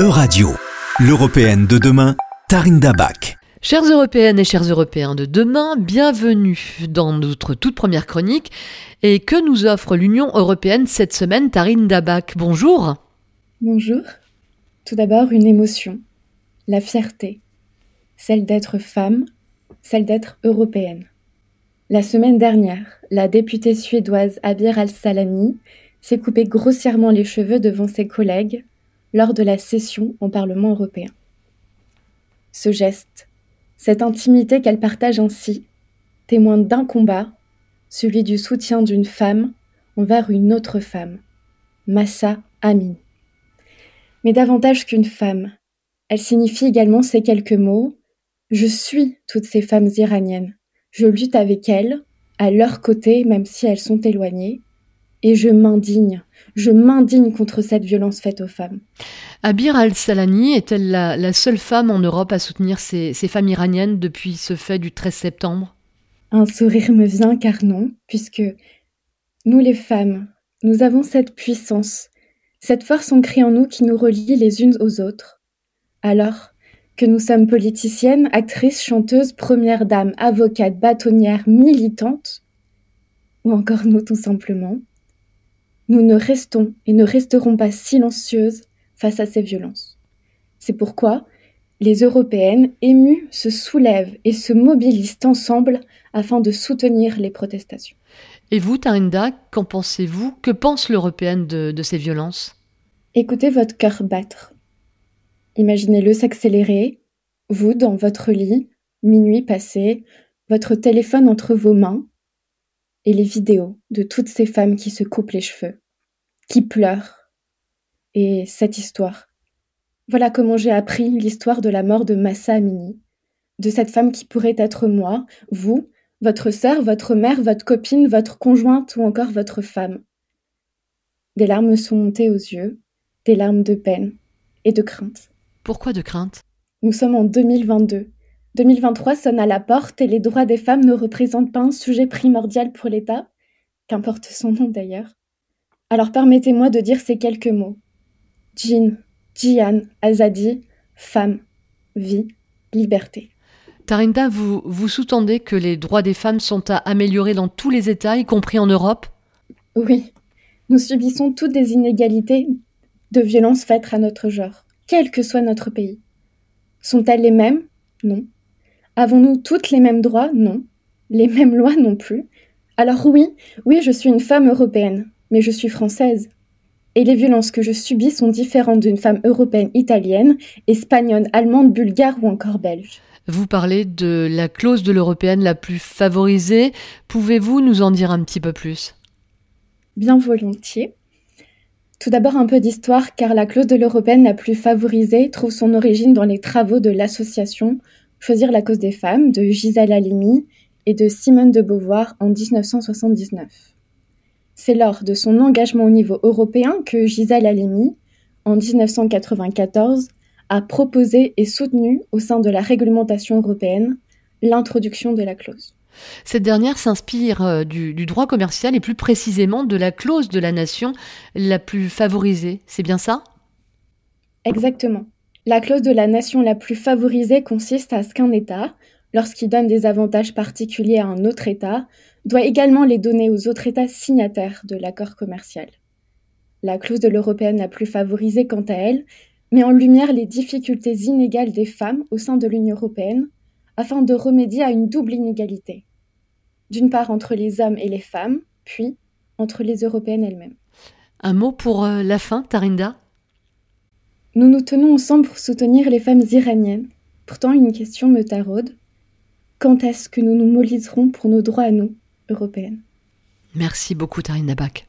E-Radio, l'européenne de demain, Tarinda Bach. Chères européennes et chers européens de demain, bienvenue dans notre toute première chronique. Et que nous offre l'Union européenne cette semaine, Tarinda Bach Bonjour. Bonjour. Tout d'abord, une émotion, la fierté, celle d'être femme, celle d'être européenne. La semaine dernière, la députée suédoise Abir Al-Salami s'est coupé grossièrement les cheveux devant ses collègues lors de la session au Parlement européen. Ce geste, cette intimité qu'elle partage ainsi, témoigne d'un combat, celui du soutien d'une femme envers une autre femme, Massa Amini. Mais davantage qu'une femme, elle signifie également ces quelques mots Je suis toutes ces femmes iraniennes, je lutte avec elles, à leur côté même si elles sont éloignées, et je m'indigne, je m'indigne contre cette violence faite aux femmes. Abir al-Salani est-elle la, seule femme en Europe à soutenir ces, femmes iraniennes depuis ce fait du 13 septembre? Un sourire me vient car non, puisque nous les femmes, nous avons cette puissance, cette force ancrée en nous qui nous relie les unes aux autres. Alors que nous sommes politiciennes, actrices, chanteuses, premières dames, avocates, bâtonnières, militantes, ou encore nous tout simplement, nous ne restons et ne resterons pas silencieuses face à ces violences. C'est pourquoi les Européennes émues se soulèvent et se mobilisent ensemble afin de soutenir les protestations. Et vous, Tarinda, qu'en pensez-vous? Que pense l'Européenne de, de ces violences? Écoutez votre cœur battre. Imaginez-le s'accélérer, vous dans votre lit, minuit passé, votre téléphone entre vos mains, et les vidéos de toutes ces femmes qui se coupent les cheveux, qui pleurent, et cette histoire. Voilà comment j'ai appris l'histoire de la mort de Massa Amini, de cette femme qui pourrait être moi, vous, votre sœur, votre mère, votre copine, votre conjointe ou encore votre femme. Des larmes sont montées aux yeux, des larmes de peine et de crainte. Pourquoi de crainte? Nous sommes en 2022 2023 sonne à la porte et les droits des femmes ne représentent pas un sujet primordial pour l'État, qu'importe son nom d'ailleurs. Alors permettez-moi de dire ces quelques mots. Jean, Jian, Azadi, femme, vie, liberté. Tarinda, vous, vous sous-tendez que les droits des femmes sont à améliorer dans tous les États, y compris en Europe? Oui, nous subissons toutes des inégalités de violences faites à notre genre, quel que soit notre pays. Sont-elles les mêmes? Non. Avons-nous toutes les mêmes droits? Non. Les mêmes lois non plus. Alors oui, oui, je suis une femme européenne, mais je suis française. Et les violences que je subis sont différentes d'une femme européenne italienne, espagnole, allemande, bulgare ou encore belge. Vous parlez de la clause de l'européenne la plus favorisée. Pouvez-vous nous en dire un petit peu plus? Bien volontiers. Tout d'abord un peu d'histoire, car la clause de l'européenne la plus favorisée trouve son origine dans les travaux de l'association Choisir la cause des femmes de Gisèle Halimi et de Simone de Beauvoir en 1979. C'est lors de son engagement au niveau européen que Gisèle Halimi, en 1994, a proposé et soutenu au sein de la réglementation européenne l'introduction de la clause. Cette dernière s'inspire euh, du, du, droit commercial et plus précisément de la clause de la nation la plus favorisée. C'est bien ça? Exactement. La clause de la nation la plus favorisée consiste à ce qu'un État, lorsqu'il donne des avantages particuliers à un autre État, doit également les donner aux autres États signataires de l'accord commercial. La clause de l'européenne la plus favorisée, quant à elle, met en lumière les difficultés inégales des femmes au sein de l'Union européenne afin de remédier à une double inégalité. D'une part entre les hommes et les femmes, puis entre les européennes elles-mêmes. Un mot pour euh, la fin, Tarinda? Nous nous tenons ensemble pour soutenir les femmes iraniennes. Pourtant, une question me taraude. Quand est-ce que nous nous mobiliserons pour nos droits à nous, européennes? Merci beaucoup, Tarine Nabak.